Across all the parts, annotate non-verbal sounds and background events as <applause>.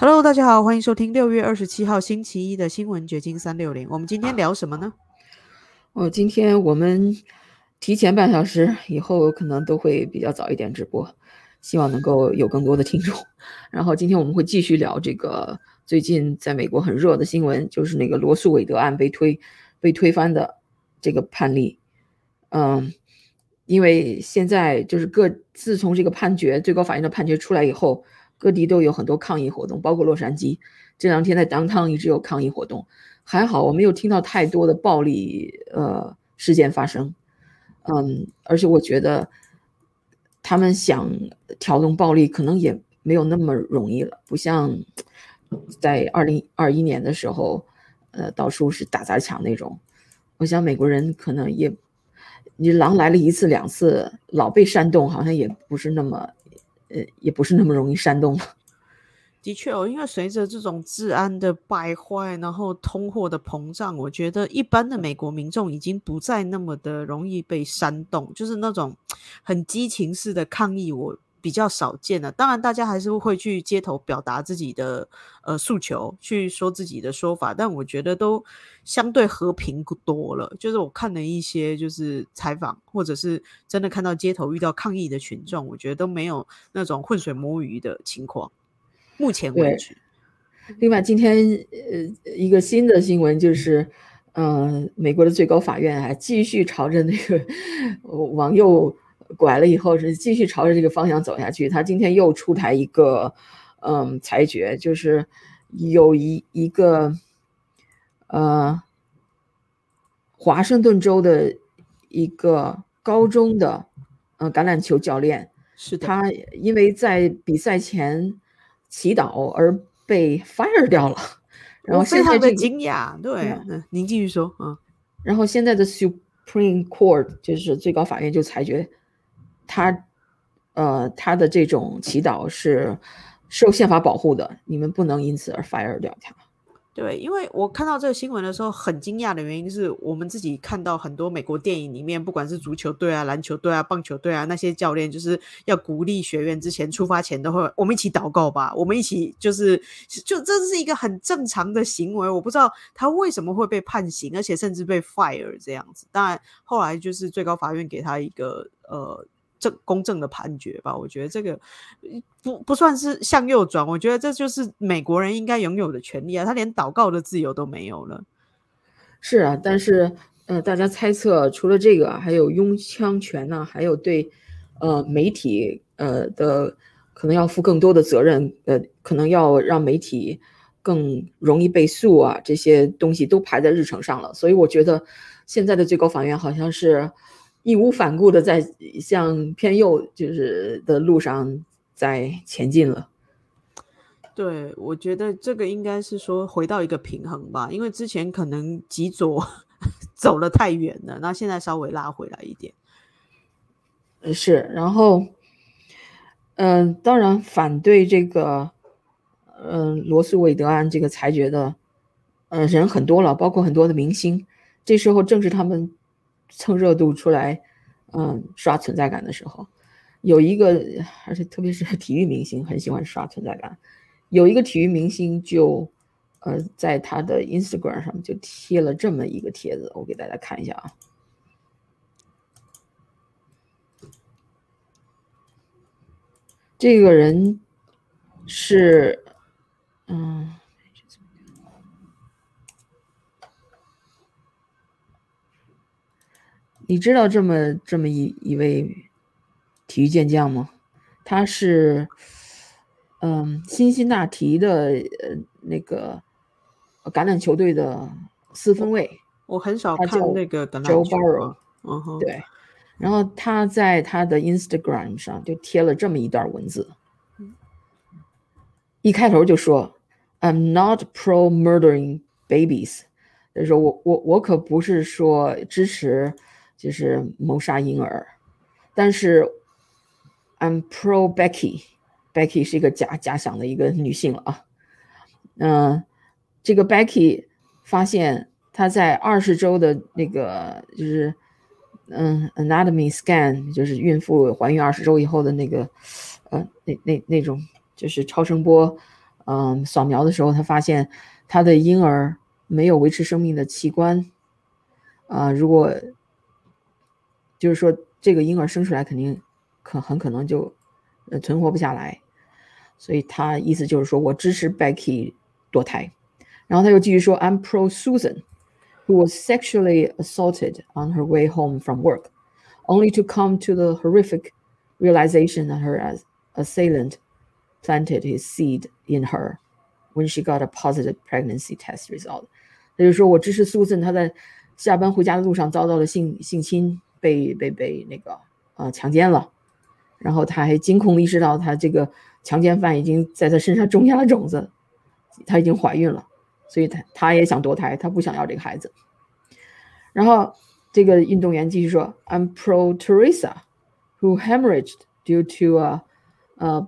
Hello，大家好，欢迎收听六月二十七号星期一的新闻掘金三六零。我们今天聊什么呢？哦，今天我们提前半小时，以后可能都会比较早一点直播，希望能够有更多的听众。<laughs> 然后今天我们会继续聊这个最近在美国很热的新闻，就是那个罗素韦德案被推被推翻的这个判例。嗯，因为现在就是各自从这个判决最高法院的判决出来以后。各地都有很多抗议活动，包括洛杉矶这两天在 downtown 一直有抗议活动。还好我没有听到太多的暴力呃事件发生，嗯，而且我觉得他们想挑动暴力可能也没有那么容易了，不像在二零二一年的时候，呃，到处是打砸抢那种。我想美国人可能也，你狼来了一次两次，老被煽动，好像也不是那么。呃，也不是那么容易煽动。<laughs> 的确哦，因为随着这种治安的败坏，然后通货的膨胀，我觉得一般的美国民众已经不再那么的容易被煽动，就是那种很激情式的抗议。我。比较少见的，当然大家还是会去街头表达自己的呃诉求，去说自己的说法，但我觉得都相对和平多了。就是我看了一些就是采访，或者是真的看到街头遇到抗议的群众，我觉得都没有那种浑水摸鱼的情况。目前为止，另外今天呃一个新的新闻就是，嗯，美国的最高法院还继续朝着那个往 <laughs> 右。拐了以后是继续朝着这个方向走下去。他今天又出台一个，嗯，裁决，就是有一一个，呃，华盛顿州的一个高中的，呃，橄榄球教练，是他因为在比赛前祈祷而被 fire 掉了。然后非常的惊讶，对，您继续说，啊。然后现在的 Supreme Court 就是最高法院就裁决。他，呃，他的这种祈祷是受宪法保护的，你们不能因此而 fire 掉他。对，因为我看到这个新闻的时候很惊讶的原因是我们自己看到很多美国电影里面，不管是足球队啊、篮球队啊、棒球队啊，那些教练就是要鼓励学员之前出发前都会我们一起祷告吧，我们一起就是就这是一个很正常的行为。我不知道他为什么会被判刑，而且甚至被 fire 这样子。当然后来就是最高法院给他一个呃。正公正的判决吧，我觉得这个不不算是向右转，我觉得这就是美国人应该拥有的权利啊，他连祷告的自由都没有了。是啊，但是呃，大家猜测除了这个，还有拥枪权呢，还有对呃媒体呃的可能要负更多的责任，呃，可能要让媒体更容易被诉啊，这些东西都排在日程上了，所以我觉得现在的最高法院好像是。义无反顾的在向偏右就是的路上在前进了。对，我觉得这个应该是说回到一个平衡吧，因为之前可能极左 <laughs> 走了太远了，那现在稍微拉回来一点。是，然后，嗯，当然反对这个，嗯，罗斯韦德案这个裁决的，呃，人很多了，包括很多的明星。这时候正是他们。蹭热度出来，嗯，刷存在感的时候，有一个，而且特别是 <laughs> 体育明星很喜欢刷存在感。有一个体育明星就，呃，在他的 Instagram 上就贴了这么一个帖子，我给大家看一下啊。这个人是，嗯。你知道这么这么一一位体育健将吗？他是，嗯，辛辛那提的呃那个橄榄球队的四分卫。我很少看那个橄榄球。嗯哼。对。然后他在他的 Instagram 上就贴了这么一段文字，一开头就说：“I'm not pro murdering babies。”就是说我我我可不是说支持。就是谋杀婴儿，但是 I'm pro Becky，Becky 是一个假假想的一个女性了啊。嗯，这个 Becky 发现她在二十周的那个就是嗯 anatomy scan，就是孕妇怀孕二十周以后的那个呃那那那种就是超声波嗯，扫描的时候，他发现他的婴儿没有维持生命的器官，啊，如果就是说这个婴儿生出来肯定可很可能就呃存活不下来，所以他意思就是说我支持 Becky 堕胎，然后他又继续说 I'm pro Susan。who was sexually assaulted on her way home from work, only to come to the horrific realization that her assailant planted his seed in her when she got a positive pregnancy test result。他就说我支持苏森，他在下班回家的路上遭到了性性侵， 被被被那个呃强奸了，然后他还惊恐意识到他这个强奸犯已经在他身上种下了种子，她已经怀孕了。所以他他也想堕胎，他不想要这个孩子。然后这个运动员继续说：“I'm pro Teresa, who hemorrhaged due to a, a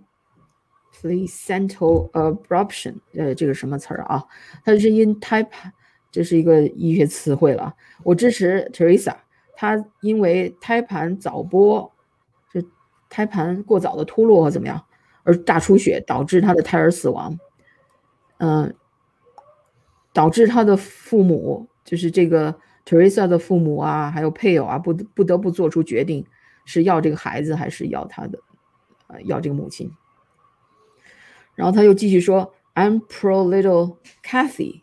placental abruption。呃，这个什么词儿啊？它是因胎盘，这是一个医学词汇了。我支持 Teresa，她因为胎盘早剥，就胎盘过早的脱落或怎么样，而大出血导致她的胎儿死亡。嗯。”导致他的父母，就是这个 Teresa 的父母啊，还有配偶啊，不不得不做出决定，是要这个孩子还是要他的，呃，要这个母亲。然后他又继续说：“I'm pro little Kathy,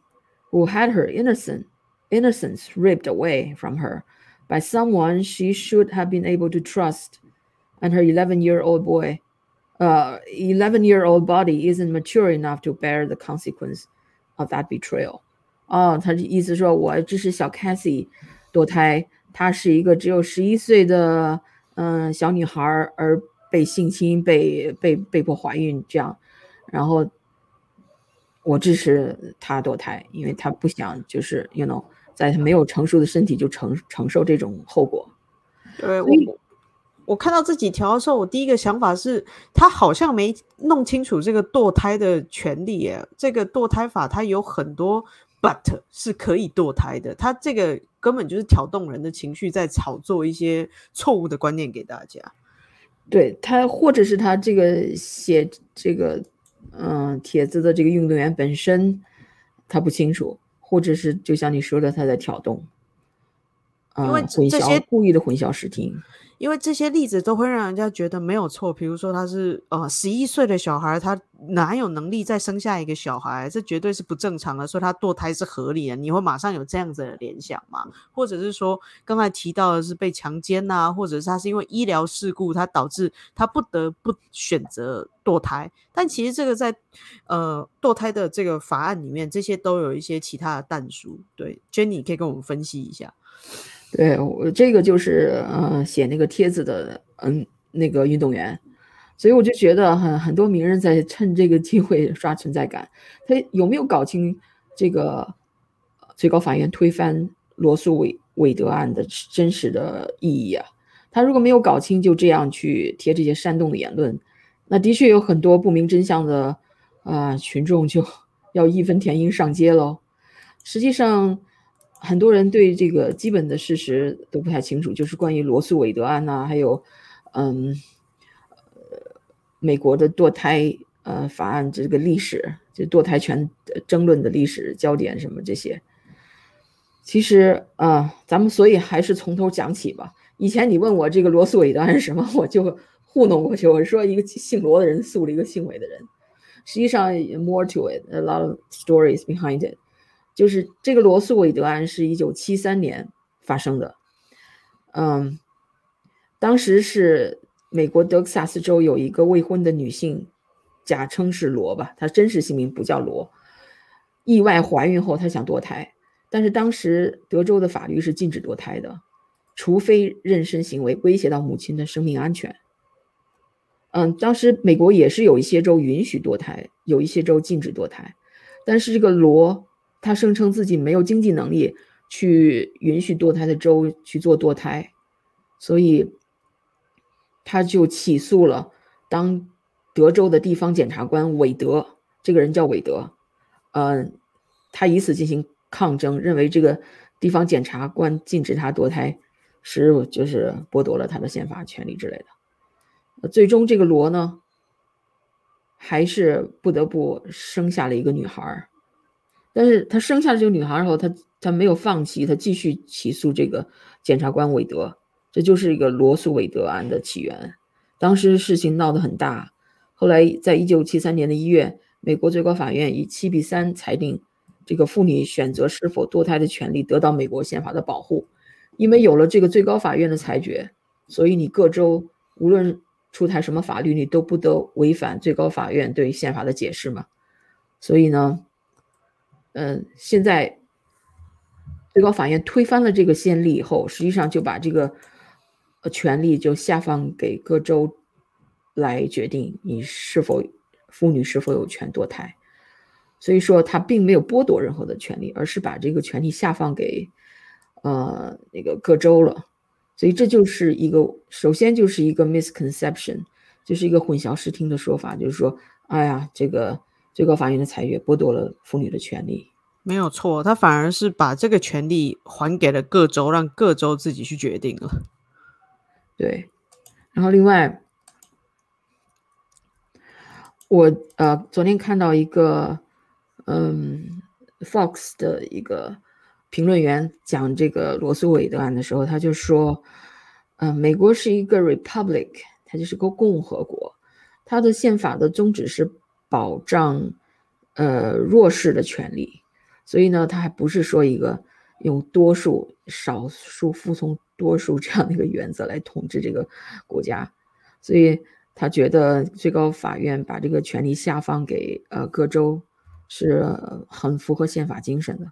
who had her innocent innocence ripped away from her by someone she should have been able to trust, and her 11-year-old boy, uh, 11-year-old body isn't mature enough to bear the consequence.” Of that betrayal，哦，他的意思说，我支持小 Cassie 堕胎，她是一个只有十一岁的嗯小女孩，而被性侵、被被被迫怀孕这样，然后我支持她堕胎，因为她不想就是 you know， 在他没有成熟的身体就承承受这种后果。对，我。我看到这几条的时候，我第一个想法是，他好像没弄清楚这个堕胎的权利耶。这个堕胎法它有很多 but 是可以堕胎的，他这个根本就是挑动人的情绪，在炒作一些错误的观念给大家。对他，或者是他这个写这个嗯帖子的这个运动员本身他不清楚，或者是就像你说的，他在挑动，因为这些故意的混淆视听。因为这些例子都会让人家觉得没有错，比如说他是呃十一岁的小孩，他哪有能力再生下一个小孩？这绝对是不正常的，所以他堕胎是合理的。你会马上有这样子的联想吗？或者是说刚才提到的是被强奸呐，或者是他是因为医疗事故，他导致他不得不选择堕胎？但其实这个在呃堕胎的这个法案里面，这些都有一些其他的弹书。对，Jenny 可以跟我们分析一下。对我这个就是呃写那个帖子的嗯那个运动员，所以我就觉得很很多名人在趁这个机会刷存在感。他有没有搞清这个最高法院推翻罗素韦韦德案的真实的意义啊？他如果没有搞清，就这样去贴这些煽动的言论，那的确有很多不明真相的啊群众就 <laughs> 要义愤填膺上街喽。实际上。很多人对这个基本的事实都不太清楚，就是关于罗素韦德案呐，还有，嗯，美国的堕胎呃法案这个历史，就堕胎权争论的历史焦点什么这些。其实啊，咱们所以还是从头讲起吧。以前你问我这个罗素韦德案是什么，我就糊弄过去，我说一个姓罗的人诉了一个姓韦的人。实际上，more to it，a lot of stories behind it。就是这个罗素韦德案是一九七三年发生的，嗯，当时是美国德克萨斯州有一个未婚的女性，假称是罗吧，她真实姓名不叫罗，意外怀孕后她想堕胎，但是当时德州的法律是禁止堕胎的，除非妊娠行为威胁到母亲的生命安全。嗯，当时美国也是有一些州允许堕胎，有一些州禁止堕胎，但是这个罗。他声称自己没有经济能力去允许堕胎的州去做堕胎，所以他就起诉了当德州的地方检察官韦德，这个人叫韦德，嗯，他以此进行抗争，认为这个地方检察官禁止他堕胎是就是剥夺了他的宪法权利之类的。最终这个罗呢，还是不得不生下了一个女孩儿。但是他生下了这个女孩后，他他没有放弃，他继续起诉这个检察官韦德，这就是一个罗素韦德案的起源。当时事情闹得很大，后来在一九七三年的一月，美国最高法院以七比三裁定，这个妇女选择是否堕胎的权利得到美国宪法的保护。因为有了这个最高法院的裁决，所以你各州无论出台什么法律，你都不得违反最高法院对宪法的解释嘛。所以呢，嗯，现在最高法院推翻了这个先例以后，实际上就把这个呃权利就下放给各州来决定你是否妇女是否有权堕胎。所以说，他并没有剥夺任何的权利，而是把这个权利下放给。呃，那个各州了，所以这就是一个，首先就是一个 misconception，就是一个混淆视听的说法，就是说，哎呀，这个最高法院的裁决剥夺了妇女的权利，没有错，他反而是把这个权利还给了各州，让各州自己去决定了。对，然后另外，我呃昨天看到一个，嗯，Fox 的一个。评论员讲这个罗素韦德案的时候，他就说：“嗯，美国是一个 republic，它就是个共和国，它的宪法的宗旨是保障呃弱势的权利，所以呢，他还不是说一个用多数少数服从多数这样的一个原则来统治这个国家，所以他觉得最高法院把这个权利下放给呃各州是很符合宪法精神的。”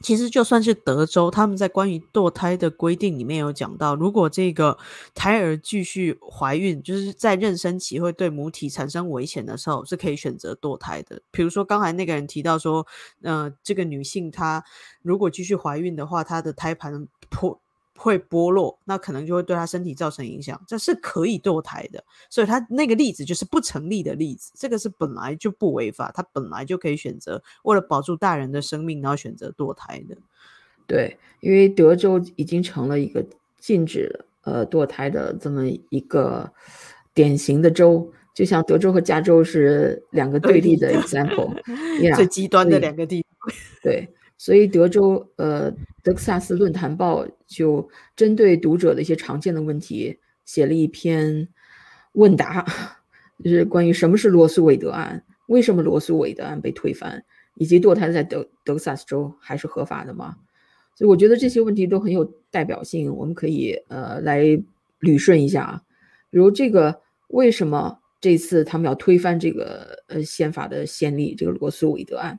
其实就算是德州，他们在关于堕胎的规定里面有讲到，如果这个胎儿继续怀孕，就是在妊娠期会对母体产生危险的时候，是可以选择堕胎的。比如说刚才那个人提到说，呃，这个女性她如果继续怀孕的话，她的胎盘破。会剥落，那可能就会对他身体造成影响，这是可以堕胎的，所以他那个例子就是不成立的例子，这个是本来就不违法，他本来就可以选择为了保住大人的生命，然后选择堕胎的。对，因为德州已经成了一个禁止呃堕胎的这么一个典型的州，就像德州和加州是两个对立的 example，<laughs> 最极端的两个地方。<laughs> 对。所以，德州呃，德克萨斯论坛报就针对读者的一些常见的问题，写了一篇问答，就是关于什么是罗素韦德案，为什么罗素韦德案被推翻，以及堕胎在德德克萨斯州还是合法的吗？所以，我觉得这些问题都很有代表性，我们可以呃来捋顺一下啊。比如这个，为什么这次他们要推翻这个呃宪法的先例，这个罗素韦德案？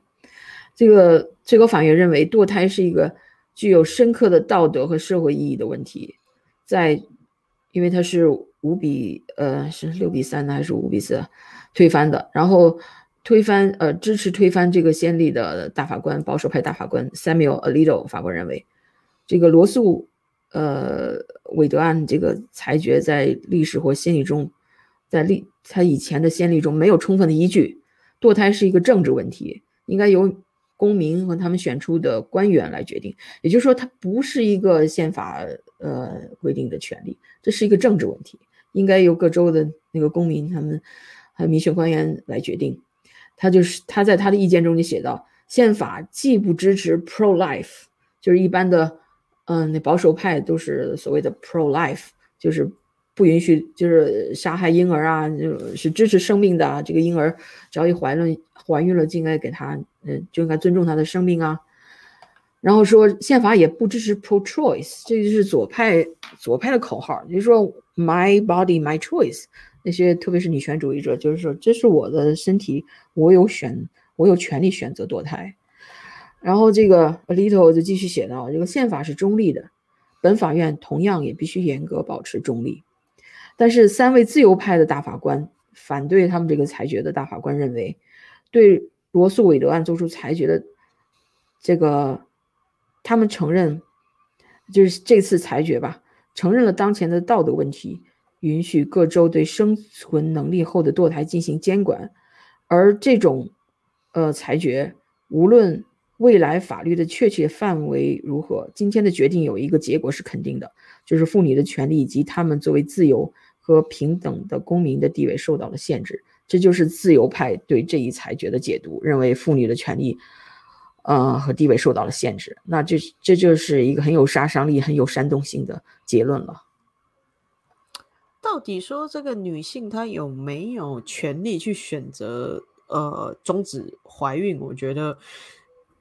这个最高法院认为，堕胎是一个具有深刻的道德和社会意义的问题，在，因为它是五比呃是六比三呢还是五比四推翻的，然后推翻呃支持推翻这个先例的大法官保守派大法官 Samuel Alito 法官认为，这个罗素呃韦德案这个裁决在历史或先例中，在历他以前的先例中没有充分的依据，堕胎是一个政治问题，应该由。公民和他们选出的官员来决定，也就是说，它不是一个宪法呃规定的权利，这是一个政治问题，应该由各州的那个公民他们还有民选官员来决定。他就是他在他的意见中就写到，宪法既不支持 pro life，就是一般的嗯那保守派都是所谓的 pro life，就是不允许就是杀害婴儿啊，就是支持生命的啊，这个婴儿只要一怀了怀孕了就应该给他。嗯，就应该尊重他的生命啊。然后说宪法也不支持 pro-choice，这就是左派左派的口号，就是说 my body my choice。那些特别是女权主义者，就是说这是我的身体，我有选，我有权利选择堕胎。然后这个 Alito 就继续写道，这个宪法是中立的，本法院同样也必须严格保持中立。但是三位自由派的大法官反对他们这个裁决的大法官认为，对。罗素韦德案作出裁决的这个，他们承认，就是这次裁决吧，承认了当前的道德问题，允许各州对生存能力后的堕胎进行监管，而这种呃裁决，无论未来法律的确切范围如何，今天的决定有一个结果是肯定的，就是妇女的权利以及她们作为自由和平等的公民的地位受到了限制。这就是自由派对这一裁决的解读，认为妇女的权利，呃和地位受到了限制。那这这就是一个很有杀伤力、很有煽动性的结论了。到底说这个女性她有没有权利去选择呃终止怀孕？我觉得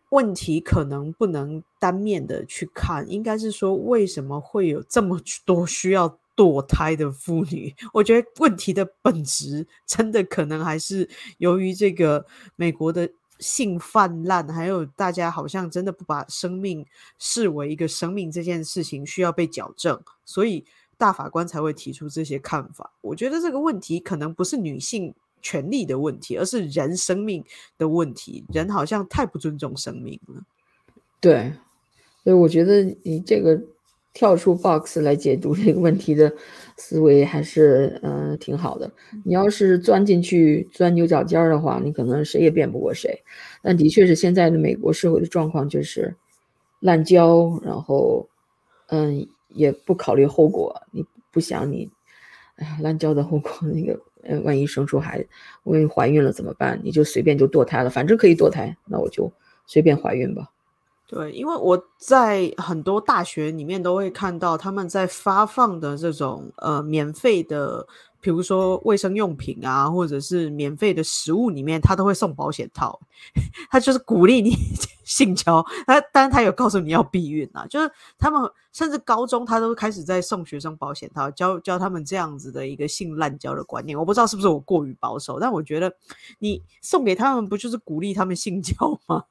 问题可能不能单面的去看，应该是说为什么会有这么多需要。堕胎的妇女，我觉得问题的本质真的可能还是由于这个美国的性泛滥，还有大家好像真的不把生命视为一个生命这件事情需要被矫正，所以大法官才会提出这些看法。我觉得这个问题可能不是女性权利的问题，而是人生命的问题。人好像太不尊重生命了。对，所以我觉得你这个。跳出 box 来解读这个问题的思维还是嗯挺好的。你要是钻进去钻牛角尖儿的话，你可能谁也辩不过谁。但的确是现在的美国社会的状况就是滥交，然后嗯也不考虑后果。你不想你哎呀滥交的后果，那个呃万一生出孩子，万一怀孕了怎么办？你就随便就堕胎了，反正可以堕胎，那我就随便怀孕吧。对，因为我在很多大学里面都会看到他们在发放的这种呃免费的，比如说卫生用品啊，或者是免费的食物里面，他都会送保险套，<laughs> 他就是鼓励你 <laughs> 性交，他当然他有告诉你要避孕啊，就是他们甚至高中他都开始在送学生保险套，教教他们这样子的一个性滥交的观念。我不知道是不是我过于保守，但我觉得你送给他们不就是鼓励他们性交吗？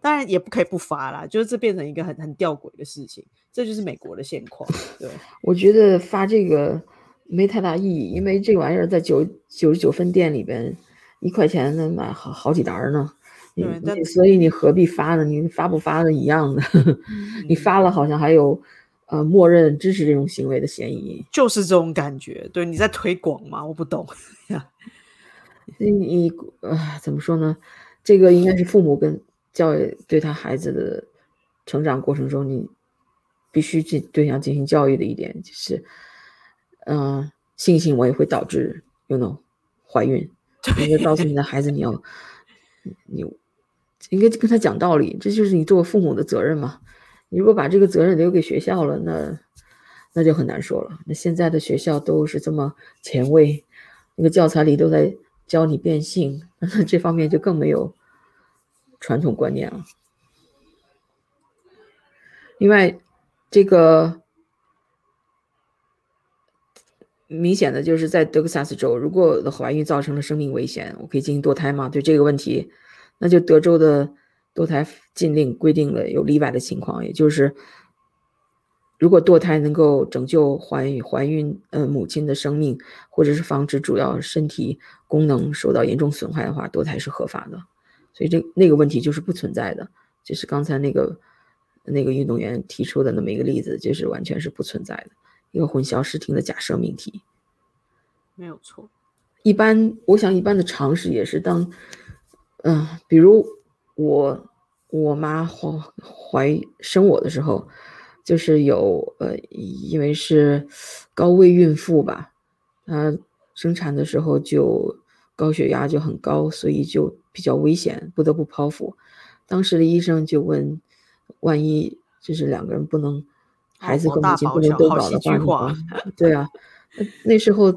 当然也不可以不发啦，就是这变成一个很很吊诡的事情，这就是美国的现况。对，<laughs> 我觉得发这个没太大意义，因为这玩意儿在九九十九分店里边一块钱能买好好几沓呢。对，所以你何必发呢？你发不发的一样的，<laughs> 你发了好像还有呃默认支持这种行为的嫌疑，就是这种感觉。对，你在推广吗？我不懂呀。<laughs> 你你呃，怎么说呢？这个应该是父母跟。教育对他孩子的成长过程中，你必须进对象进行教育的一点就是，嗯，性行为会导致 you know 怀孕，<laughs> 应该告诉你的孩子你要，你应该跟他讲道理，这就是你做父母的责任嘛。你如果把这个责任留给学校了，那那就很难说了。那现在的学校都是这么前卫，那个教材里都在教你变性，<laughs> 那这方面就更没有。传统观念啊。另外，这个明显的就是在德克萨斯州，如果的怀孕造成了生命危险，我可以进行堕胎吗？对这个问题，那就德州的堕胎禁令规定了有例外的情况，也就是如果堕胎能够拯救怀怀孕呃母亲的生命，或者是防止主要身体功能受到严重损害的话，堕胎是合法的。所以这那个问题就是不存在的，就是刚才那个那个运动员提出的那么一个例子，就是完全是不存在的一个混淆视听的假设命题。没有错。一般我想一般的常识也是当，嗯，比如我我妈怀怀生我的时候，就是有呃，因为是高危孕妇吧，她生产的时候就高血压就很高，所以就。比较危险，不得不剖腹。当时的医生就问：“万一就是两个人不能，孩子和母亲不能都保的话 <laughs> <laughs> 对啊，那时候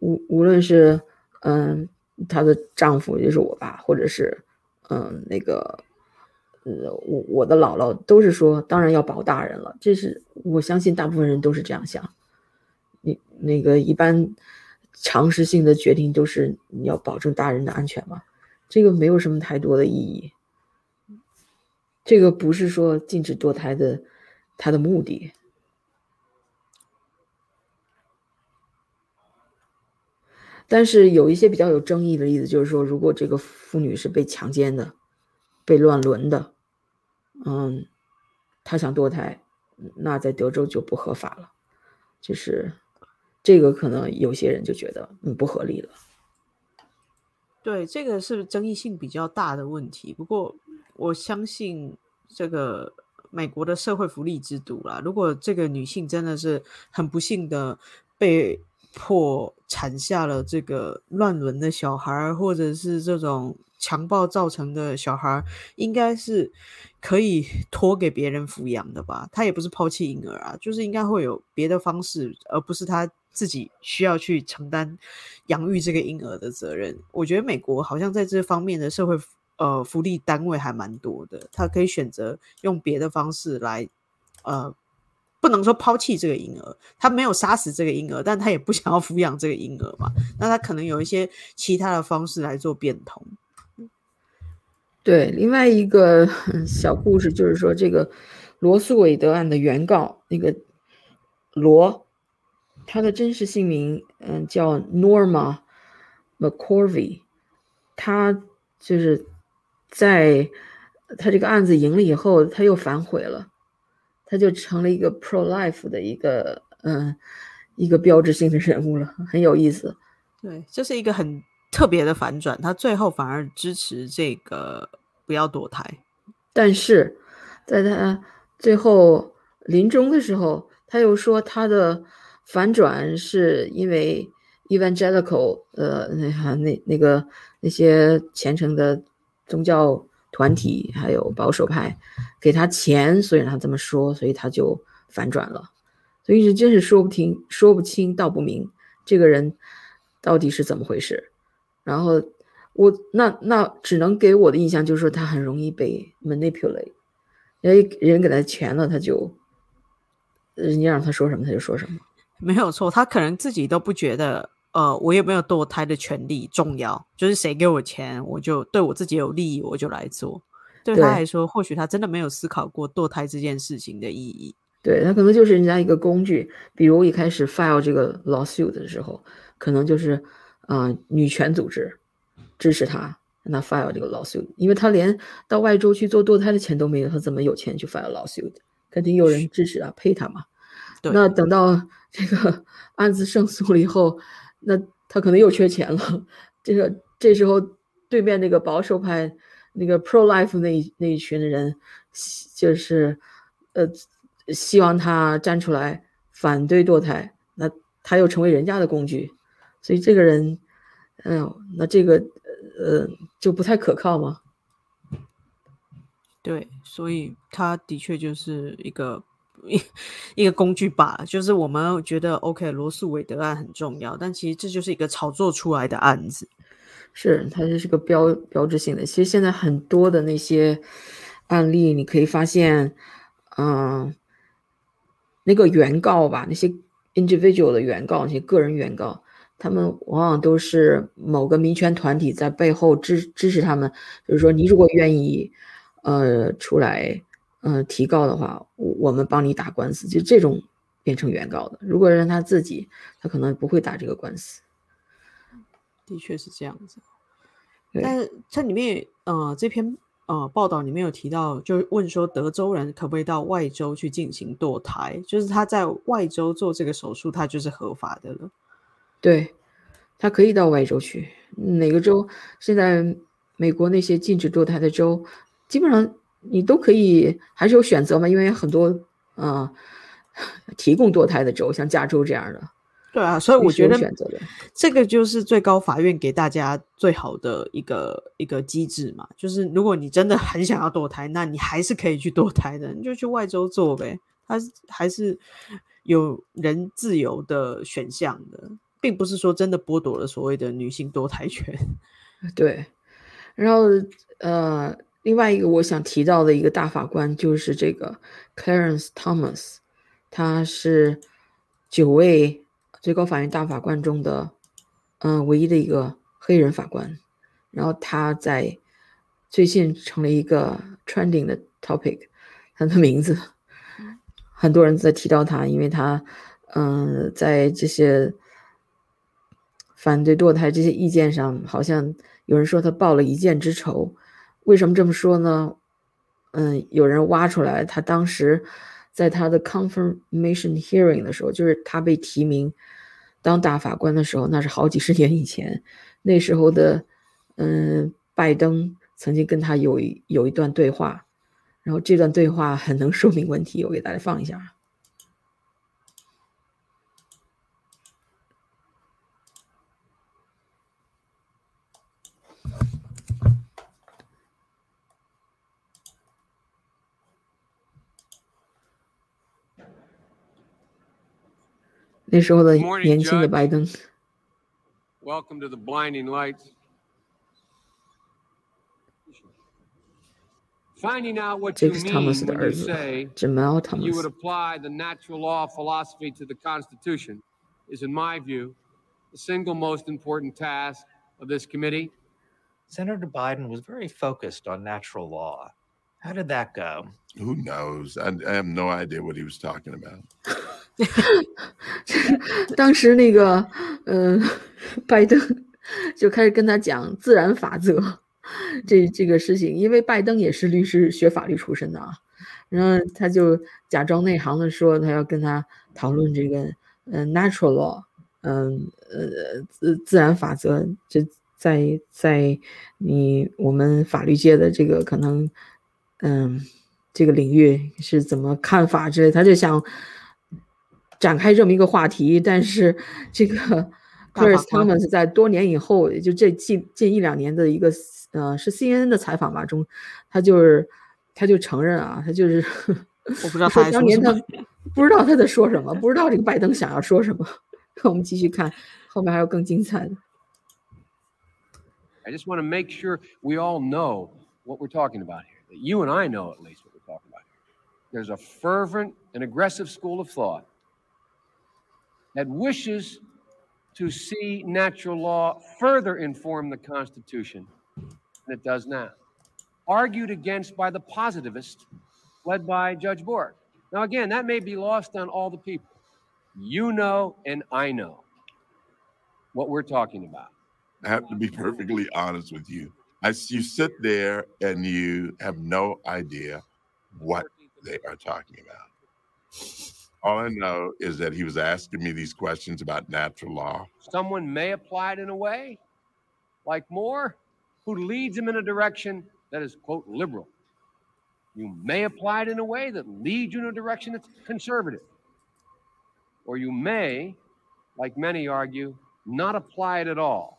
无无论是嗯她的丈夫就是我爸，或者是嗯那个呃我我的姥姥都是说，当然要保大人了。这是我相信大部分人都是这样想。你那个一般常识性的决定都是你要保证大人的安全嘛。”这个没有什么太多的意义，这个不是说禁止堕胎的，它的目的。但是有一些比较有争议的例子，就是说，如果这个妇女是被强奸的、被乱伦的，嗯，她想堕胎，那在德州就不合法了，就是这个可能有些人就觉得嗯不合理了。对，这个是争议性比较大的问题。不过，我相信这个美国的社会福利制度啦，如果这个女性真的是很不幸的被迫产下了这个乱伦的小孩，或者是这种强暴造成的小孩，应该是可以托给别人抚养的吧？他也不是抛弃婴儿啊，就是应该会有别的方式，而不是他自己需要去承担养育这个婴儿的责任。我觉得美国好像在这方面的社会呃福利单位还蛮多的，他可以选择用别的方式来呃。不能说抛弃这个婴儿，他没有杀死这个婴儿，但他也不 <laughs> 想要抚养这个婴儿嘛？那他可能有一些其他的方式来做变通。对，另外一个小故事就是说，这个罗素韦德案的原告那个罗，他的真实姓名嗯叫 Norma McCorvey，他就是在他这个案子赢了以后，他又反悔了。他就成了一个 pro life 的一个嗯一个标志性的人物了，很有意思。对，这是一个很特别的反转，他最后反而支持这个不要堕胎。但是在他最后临终的时候，他又说他的反转是因为 evangelical 呃那那那个那些虔诚的宗教。团体还有保守派给他钱，所以让他这么说，所以他就反转了。所以是真是说不听、说不清道不明，这个人到底是怎么回事？然后我那那只能给我的印象就是说他很容易被 manipulate，因为人给他钱了，他就人家让他说什么他就说什么，没有错。他可能自己都不觉得。呃，我有没有堕胎的权利重要？就是谁给我钱，我就对我自己有利益，我就来做。对他来说，或许他真的没有思考过堕胎这件事情的意义。对他可能就是人家一个工具。比如一开始 file 这个 lawsuit 的时候，可能就是啊，女权组织支持他让他 file 这个 lawsuit，因为他连到外州去做堕胎的钱都没有，他怎么有钱去 file lawsuit？肯定有人支持啊，配他嘛。那等到 <laughs> 这个案子胜诉了以后。那他可能又缺钱了，这个这时候对面那个保守派那个 pro life 那那一群的人，就是呃希望他站出来反对堕胎，那他又成为人家的工具，所以这个人，哎呦，那这个呃就不太可靠嘛？对，所以他的确就是一个。一 <laughs> 一个工具罢了，就是我们觉得 OK，罗素韦德案很重要，但其实这就是一个炒作出来的案子，是它这是个标标志性的。其实现在很多的那些案例，你可以发现，嗯，那个原告吧，那些 individual 的原告，那些个人原告，他们往往都是某个民权团体在背后支支持他们，就是说，你如果愿意，呃，出来。嗯，提告的话，我我们帮你打官司，就这种变成原告的。如果让他自己，他可能不会打这个官司。的确是这样子。但是它里面，呃，这篇呃报道里面有提到，就问说德州人可不可以到外州去进行堕胎？就是他在外州做这个手术，他就是合法的了。对，他可以到外州去。哪个州？现在美国那些禁止堕胎的州，基本上。你都可以，还是有选择嘛？因为很多啊，提供堕胎的州，像加州这样的，对啊，所以我觉得这个就是最高法院给大家最好的一个一个机制嘛。就是如果你真的很想要堕胎，那你还是可以去堕胎的，你就去外州做呗。它还是有人自由的选项的，并不是说真的剥夺了所谓的女性堕胎权。对，然后呃。另外一个我想提到的一个大法官就是这个 Clarence Thomas，他是九位最高法院大法官中的嗯唯一的一个黑人法官，然后他在最近成了一个 trending 的 topic，他的名字 <laughs> 很多人在提到他，因为他嗯在这些反对堕胎这些意见上，好像有人说他报了一箭之仇。为什么这么说呢？嗯，有人挖出来，他当时在他的 confirmation hearing 的时候，就是他被提名当大法官的时候，那是好几十年以前。那时候的，嗯，拜登曾经跟他有一有一段对话，然后这段对话很能说明问题，我给大家放一下。那时候的年轻的拜登。Welcome to the blinding lights. Finding out what you mean when you say you would apply the natural law philosophy to the Constitution is, in my view, the single most important task of this committee. Senator Biden was very focused on natural law. How did that go? Who knows? I, I have no idea what he was talking about. <laughs> <laughs> 当时那个呃，拜登就开始跟他讲自然法则这这个事情，因为拜登也是律师，学法律出身的啊。然后他就假装内行的说，他要跟他讨论这个呃 natural law，嗯呃自自然法则，就在在你我们法律界的这个可能。嗯，这个领域是怎么看法之类，他就想展开这么一个话题。但是这个 Chris Thomas 在多年以后，也就这近近一两年的一个呃是 CNN 的采访吧中，他就是他就承认啊，他就是我不知道他当年他不知道他在说什么，不知道这个拜登想要说什么。我们继续看后面还有更精彩的。I just want to make sure we all know what we're talking about here. that you and I know at least what we're talking about. There's a fervent and aggressive school of thought that wishes to see natural law further inform the Constitution than it does now. Argued against by the positivist, led by Judge Bork. Now, again, that may be lost on all the people. You know, and I know what we're talking about. I have to be perfectly honest with you. I, you sit there and you have no idea what they are talking about. All I know is that he was asking me these questions about natural law. Someone may apply it in a way, like Moore, who leads him in a direction that is, quote, liberal. You may apply it in a way that leads you in a direction that's conservative. Or you may, like many argue, not apply it at all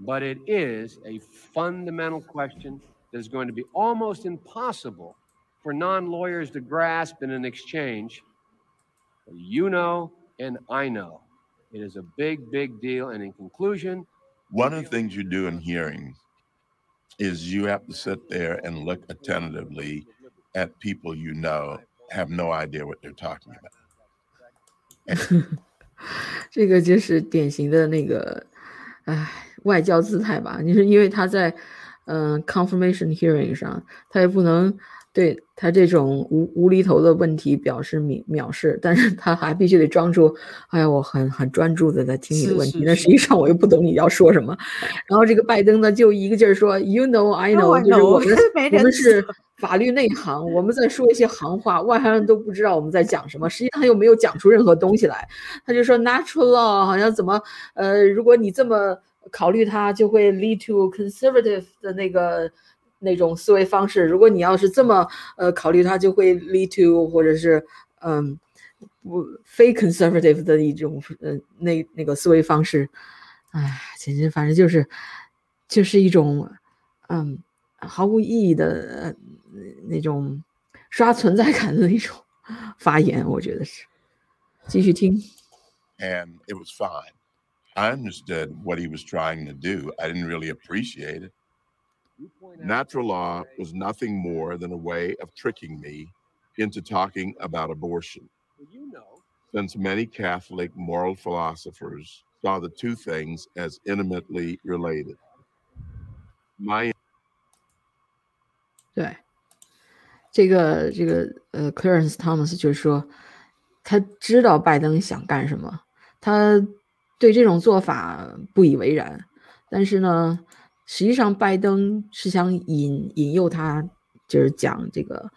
but it is a fundamental question that is going to be almost impossible for non lawyers to grasp in an exchange. You know, and I know. It is a big, big deal. And in conclusion, one of the things you do in hearings is you have to sit there and look attentively at people you know have no idea what they're talking about. <laughs> 这个就是典型的那个，唉。外交姿态吧，你是因为他在，嗯，confirmation hearing 上，他也不能 对他这种无无厘头的问题表示藐藐视，但是他还必须得装出，哎呀，我很很专注的在听你的问题，但实际上我又不懂你要说什么。然后这个拜登呢，就一个劲儿说，You know, I know，就是我们 <laughs> 我们是法律内行，我们在说一些行话，外行人都不知道我们在讲什么。实际上又没有讲出任何东西来，他就说 natural law 好像怎么，呃，如果你这么。考虑它就会 lead to conservative 的那个那种思维方式。如果你要是这么呃考虑它，就会 lead to 或者是嗯不非 conservative 的一种呃那那个思维方式。哎，简直反正就是就是一种嗯毫无意义的那种刷存在感的那种发言，我觉得是。继续听。And it was fine. I understood what he was trying to do. I didn't really appreciate it. Natural law was nothing more than a way of tricking me into talking about abortion. Since many Catholic moral philosophers saw the two things as intimately related. My 对，这个这个呃，Clarence Thomas 就是说，他知道拜登想干什么，他对这种做法不以为然，但是呢， 实际上拜登是想引引诱他，就是讲这个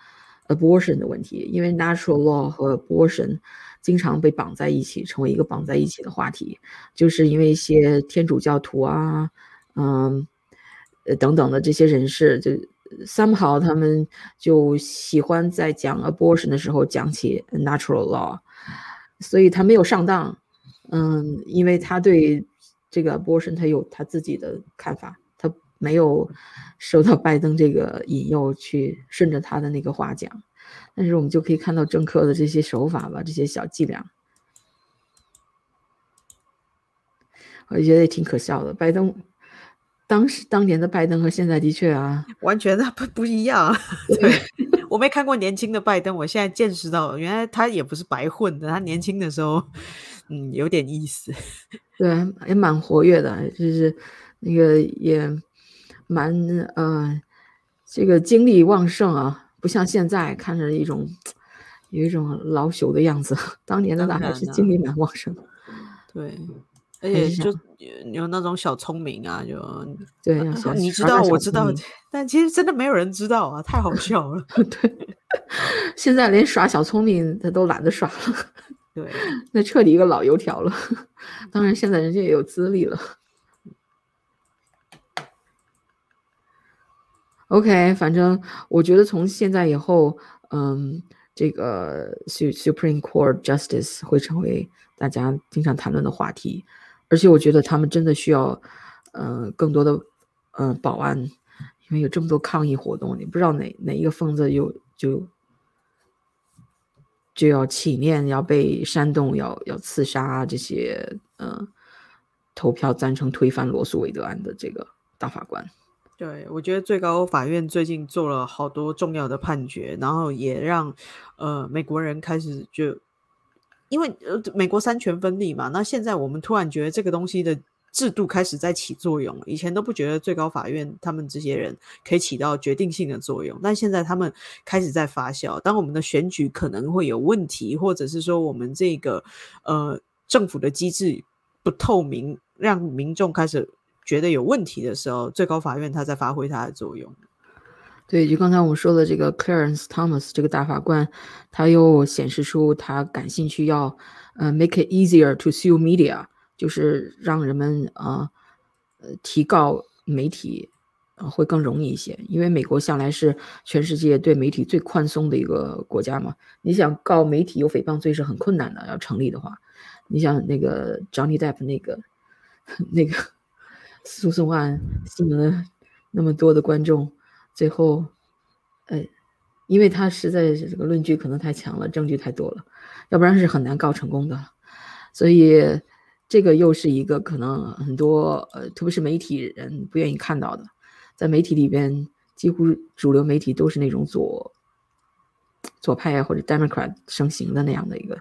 abortion 的问题，因为 natural law 和 abortion 经常被绑在一起，成为一个绑在一起的话题，就是因为一些天主教徒啊，嗯，呃等等的这些人士，就 somehow 他们就喜欢在讲 abortion 的时候讲起 natural law，所以他没有上当。嗯，因为他对这个 abortion 他有他自己的看法，没有受到拜登这个引诱去顺着他的那个话讲。但是我们就可以看到政客的这些手法吧，这些小伎俩，我觉得也挺可笑的。拜登当时当年的拜登和现在的确啊，<laughs> 完全不不一样。<laughs> 对，<laughs> 我没看过年轻的拜登，我现在见识到，原来他也不是白混的，他年轻的时候，嗯，有点意思。对，也蛮活跃的，就是那个也蛮呃，这个精力旺盛啊，不像现在看着一种有一种老朽的样子。<laughs> 当年的他还是精力蛮旺盛的。对。而且就有那种小聪明啊，就对，你知道我知道，但其实真的没有人知道啊，太好笑了。<laughs> 对，现在连耍小聪明他都懒得耍了。对，那彻底一个老油条了。<laughs> 当然，现在人家也有资历了。OK，反正我觉得从现在以后，嗯，这个 Supreme Court Justice 会成为大家经常谈论的话题。而且我觉得他们真的需要，呃，更多的，呃，保安，因为有这么多抗议活动，你不知道哪哪一个疯子又就就要起念，要被煽动，要要刺杀这些，呃，投票赞成推翻罗素韦德案的这个大法官。对，我觉得最高法院最近做了好多重要的判决，然后也让，呃，美国人开始就。因为，美国三权分立嘛，那现在我们突然觉得这个东西的制度开始在起作用，以前都不觉得最高法院他们这些人可以起到决定性的作用，但现在他们开始在发酵。当我们的选举可能会有问题，或者是说我们这个呃政府的机制不透明，让民众开始觉得有问题的时候，最高法院它在发挥它的作用。对，就刚才我们说的这个 Clarence Thomas 这个大法官，他又显示出他感兴趣要，呃，make it easier to sue media，就是让人们啊，呃，提告媒体，呃，会更容易一些。因为美国向来是全世界对媒体最宽松的一个国家嘛。你想告媒体有诽谤罪是很困难的，要成立的话，你想那个 Johnny Depp 那个 <laughs> 那个诉讼案吸引了那么多的观众。最后，呃，因为他实在是这个论据可能太强了，证据太多了，要不然是很难告成功的。所以这个又是一个可能很多呃，特别是媒体人不愿意看到的，在媒体里边，几乎主流媒体都是那种左左派啊或者 Democrat 盛行的那样的一个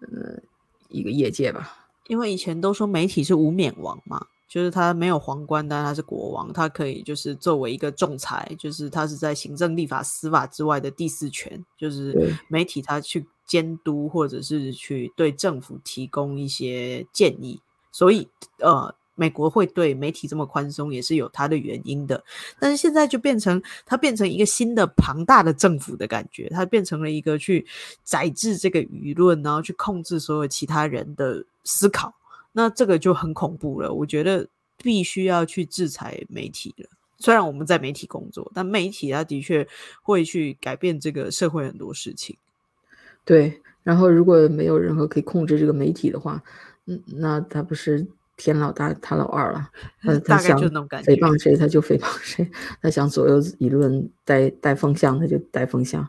呃一个业界吧。因为以前都说媒体是无冕王嘛。就是他没有皇冠，但他是国王，他可以就是作为一个仲裁，就是他是在行政、立法、司法之外的第四权，就是媒体他去监督或者是去对政府提供一些建议，所以呃，美国会对媒体这么宽松也是有它的原因的。但是现在就变成它变成一个新的庞大的政府的感觉，它变成了一个去宰制这个舆论，然后去控制所有其他人的思考。那这个就很恐怖了，我觉得必须要去制裁媒体了。虽然我们在媒体工作，但媒体它的确会去改变这个社会很多事情。对，然后如果没有任何可以控制这个媒体的话，嗯，那他不是天老大他老二了？<laughs> 他他想诽谤谁他就诽谤谁，他想左右舆论带带风向他就带风向。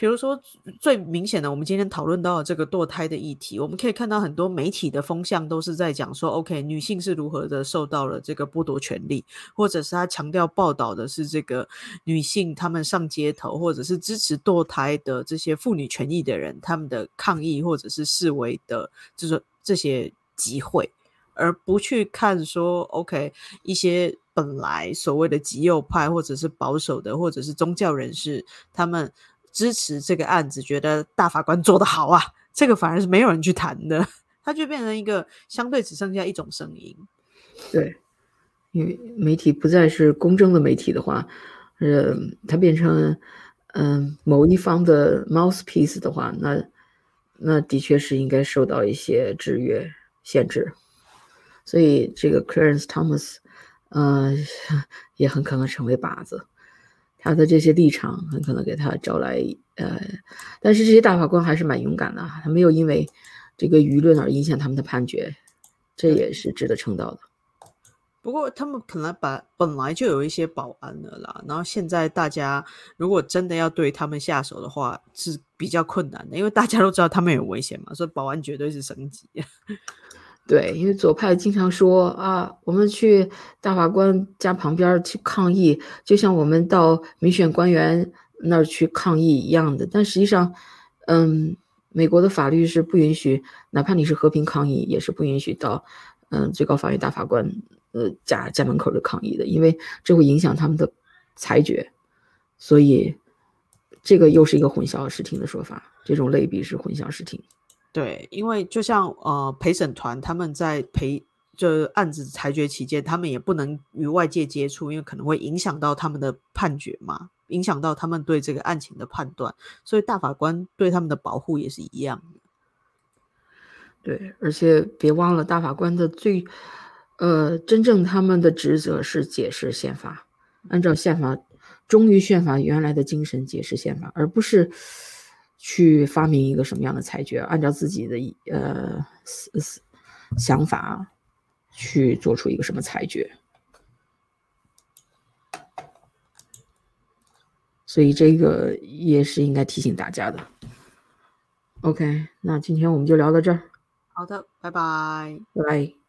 比如说最明显的，我们今天讨论到这个堕胎的议题，我们可以看到很多媒体的风向都是在讲说，OK，女性是如何的受到了这个剥夺权利，或者是他强调报道的是这个女性他们上街头，或者是支持堕胎的这些妇女权益的人他们的抗议或者是示威的，就是这些集会，而不去看说，OK，一些本来所谓的极右派或者是保守的或者是宗教人士他们。支持这个案子，觉得大法官做得好啊，这个反而是没有人去谈的，他就变成一个相对只剩下一种声音。对，因为媒体不再是公正的媒体的话，呃，它变成嗯某一方的 mouthpiece 的话，那那的确是应该受到一些制约限制。所以这个 Clarence Thomas，呃，<laughs> 也很可能成为靶子。他的这些立场很可能给他招来呃，但是这些大法官还是蛮勇敢的，他没有因为这个舆论而影响他们的判决，这也是值得称道的。不过他们可能把本来就有一些保安的啦，然后现在大家如果真的要对他们下手的话，是比较困难的，因为大家都知道他们有危险嘛，所以保安绝对是升级。对，因为左派经常说啊，我们去大法官家旁边去抗议，就像我们到民选官员那儿去抗议一样的。但实际上，嗯，美国的法律是不允许，哪怕你是和平抗议，也是不允许到嗯最高法院大法官呃家家门口的抗议的，因为这会影响他们的裁决。所以，这个又是一个混淆视听的说法，这种类比是混淆视听。对，因为就像呃陪审团他们在陪这案子裁决期间，他们也不能与外界接触，因为可能会影响到他们的判决嘛，影响到他们对这个案情的判断，所以大法官对他们的保护也是一样的。对，而且别忘了，大法官的最呃真正他们的职责是解释宪法，按照宪法忠于宪法原来的精神解释宪法，而不是。去发明一个什么样的裁决，按照自己的呃想法去做出一个什么裁决，所以这个也是应该提醒大家的。OK，那今天我们就聊到这儿。好的，拜拜，拜拜。